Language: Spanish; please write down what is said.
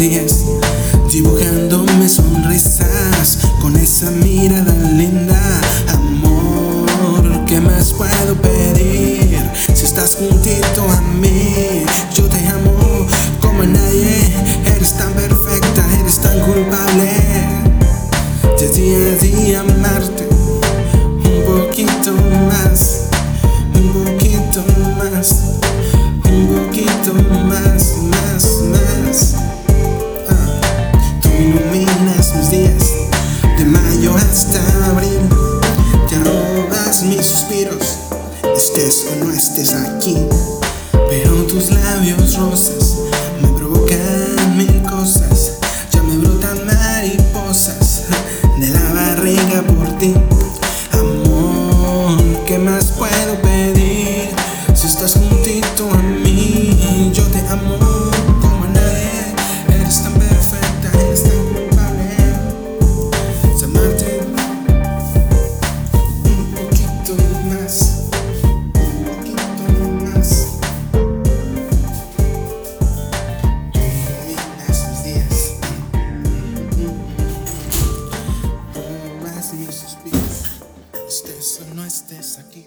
días, dibujándome sonrisas con esa mirada linda. Amor, ¿qué más puedo pedir? Si estás juntito a mí, yo te amo como nadie. Eres tan perfecta, eres tan culpable. De día a día amarte hasta abril, te robas mis suspiros, estés o no estés aquí. Pero tus labios rosas me provocan mil cosas, ya me brotan mariposas de la barriga por ti. Amor, ¿qué más puedo pedir? Si estás juntito aquí.